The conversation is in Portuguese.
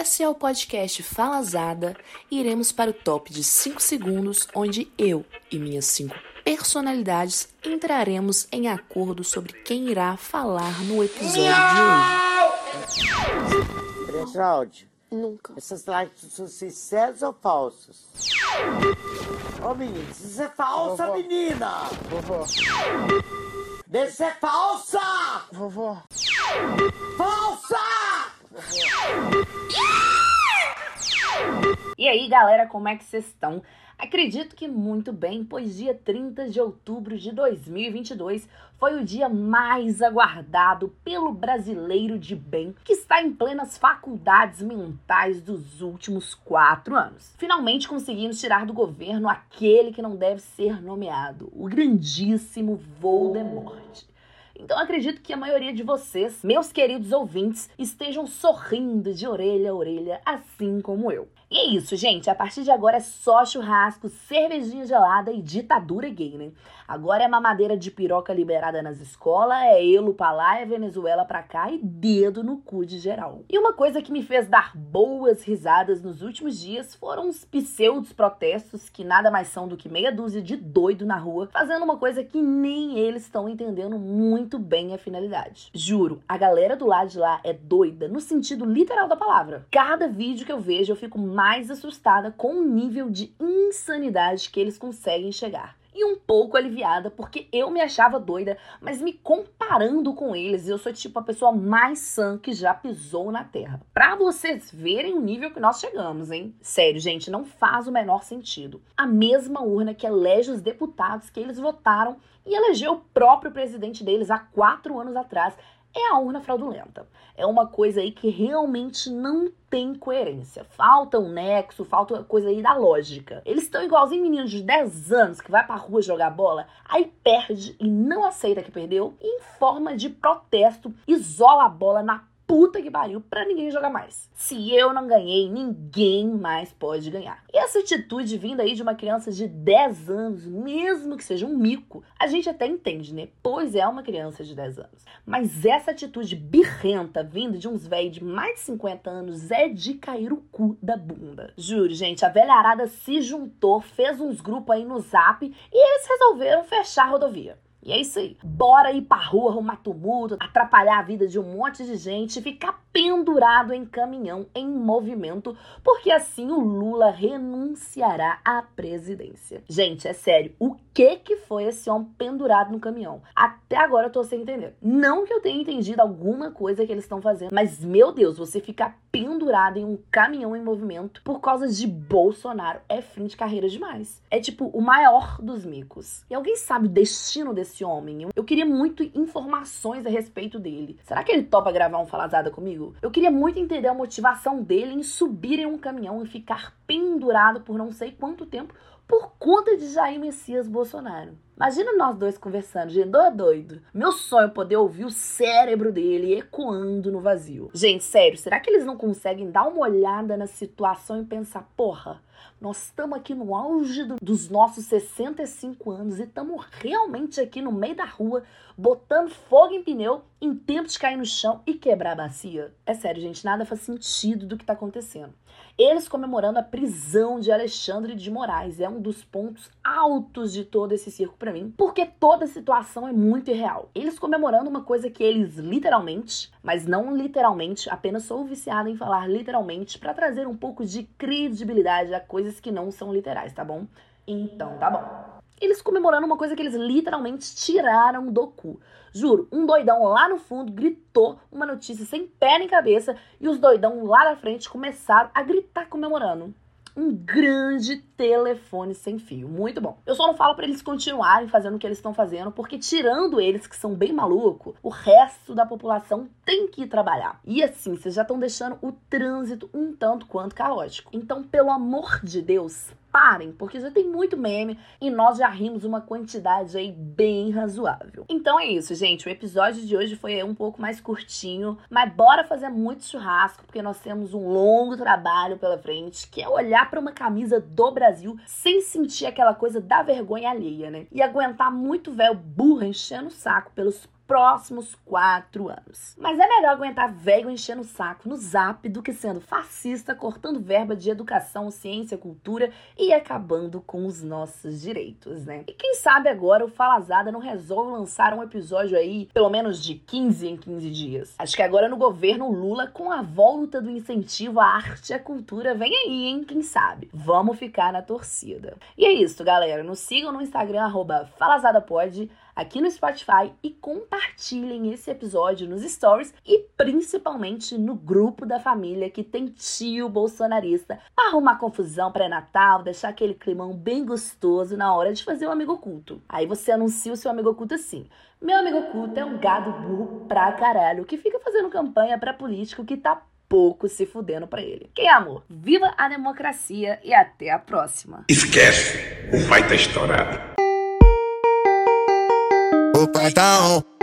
Esse é o podcast Falazada e iremos para o top de 5 segundos, onde eu e minhas 5 personalidades entraremos em acordo sobre quem irá falar no episódio de hoje. Pretraude. Nunca. Essas lives são sinceras ou falsas? Ô menino, isso é falsa, Vovó. menina! Vovó, Deixa ser falsa! vovó, Falsa! E aí, galera, como é que vocês estão? Acredito que muito bem, pois dia 30 de outubro de 2022 foi o dia mais aguardado pelo brasileiro de bem que está em plenas faculdades mentais dos últimos quatro anos. Finalmente conseguimos tirar do governo aquele que não deve ser nomeado, o grandíssimo Voldemort. Então acredito que a maioria de vocês, meus queridos ouvintes, estejam sorrindo de orelha a orelha, assim como eu. E é isso, gente. A partir de agora é só churrasco, cervejinha gelada e ditadura gay, né? Agora é mamadeira de piroca liberada nas escolas, é elo pra lá, é Venezuela pra cá e dedo no cu de geral. E uma coisa que me fez dar boas risadas nos últimos dias foram os pseudos protestos, que nada mais são do que meia dúzia de doido na rua, fazendo uma coisa que nem eles estão entendendo muito bem a finalidade. Juro, a galera do lado de lá é doida no sentido literal da palavra. Cada vídeo que eu vejo eu fico mais assustada com o nível de insanidade que eles conseguem chegar e um pouco aliviada, porque eu me achava doida, mas me comparando com eles, eu sou tipo a pessoa mais sã que já pisou na Terra. Pra vocês verem o nível que nós chegamos, hein? Sério, gente, não faz o menor sentido. A mesma urna que elege os deputados que eles votaram e elegeu o próprio presidente deles há quatro anos atrás é a urna fraudulenta. É uma coisa aí que realmente não tem coerência. Falta um nexo, falta coisa aí da lógica. Eles estão igualzinho meninos de 10 anos que vai pra rua jogar bola, aí perde e não aceita que perdeu, e em forma de protesto isola a bola na puta que pariu pra ninguém jogar mais. Se eu não ganhei, ninguém mais pode ganhar. E essa atitude vinda aí de uma criança de 10 anos, mesmo que seja um mico, a gente até entende, né? Pois é uma criança de 10 anos. Mas essa atitude birrenta vinda de uns velhos de mais de 50 anos é de cair o cu da bunda. Juro, gente, a velha arada se juntou, fez uns grupos aí no zap e eles resolveram fechar a rodovia. E é isso aí. Bora ir pra rua, arrumar tumulto, atrapalhar a vida de um monte de gente, ficar pendurado em caminhão em movimento, porque assim o Lula renunciará à presidência. Gente, é sério, o que que foi esse homem pendurado no caminhão? Até agora eu tô sem entender. Não que eu tenha entendido alguma coisa que eles estão fazendo, mas meu Deus, você ficar pendurado em um caminhão em movimento por causa de Bolsonaro é fim de carreira demais. É tipo o maior dos micos. E alguém sabe o destino desse homem? Eu, queria muito informações a respeito dele. Será que ele topa gravar um falazada comigo? Eu queria muito entender a motivação dele em subir em um caminhão e ficar pendurado por não sei quanto tempo por conta de Jair Messias Bolsonaro. Imagina nós dois conversando, gente, doido, doido. Meu sonho é poder ouvir o cérebro dele ecoando no vazio. Gente, sério, será que eles não conseguem dar uma olhada na situação e pensar, porra, nós estamos aqui no auge do, dos nossos 65 anos e estamos realmente aqui no meio da rua, botando fogo em pneu em tempo de cair no chão e quebrar a bacia? É sério, gente, nada faz sentido do que está acontecendo. Eles comemorando a prisão de Alexandre de Moraes é um dos pontos altos de todo esse circo para mim, porque toda a situação é muito irreal. Eles comemorando uma coisa que eles literalmente, mas não literalmente, apenas sou viciada em falar literalmente para trazer um pouco de credibilidade a coisas que não são literais, tá bom? Então, tá bom eles comemorando uma coisa que eles literalmente tiraram do cu. Juro, um doidão lá no fundo gritou uma notícia sem pé nem cabeça e os doidão lá na frente começaram a gritar comemorando. Um grande telefone sem fio. Muito bom. Eu só não falo para eles continuarem fazendo o que eles estão fazendo, porque tirando eles que são bem maluco, o resto da população tem que ir trabalhar. E assim, vocês já estão deixando o trânsito um tanto quanto caótico. Então, pelo amor de Deus, parem, porque já tem muito meme e nós já rimos uma quantidade aí bem razoável. Então é isso, gente. O episódio de hoje foi um pouco mais curtinho, mas bora fazer muito churrasco, porque nós temos um longo trabalho pela frente, que é olhar para uma camisa do Brasil sem sentir aquela coisa da vergonha alheia, né? E aguentar muito véu burra enchendo o saco pelos próximos quatro anos. Mas é melhor aguentar velho enchendo o saco no zap do que sendo fascista, cortando verba de educação, ciência, cultura e acabando com os nossos direitos, né? E quem sabe agora o Falazada não resolve lançar um episódio aí, pelo menos de 15 em 15 dias. Acho que agora no governo Lula, com a volta do incentivo à arte e à cultura, vem aí, hein? Quem sabe? Vamos ficar na torcida. E é isso, galera. Nos sigam no Instagram, arroba aqui no Spotify e compartilhem esse episódio nos stories e principalmente no grupo da família que tem tio bolsonarista para arrumar confusão pré-natal, deixar aquele climão bem gostoso na hora de fazer o um amigo oculto. Aí você anuncia o seu amigo oculto assim: Meu amigo oculto é um gado burro pra caralho que fica fazendo campanha para político que tá pouco se fudendo para ele. Quem amor? Viva a democracia e até a próxima. Esquece, o pai tá estourado. O pai tá on.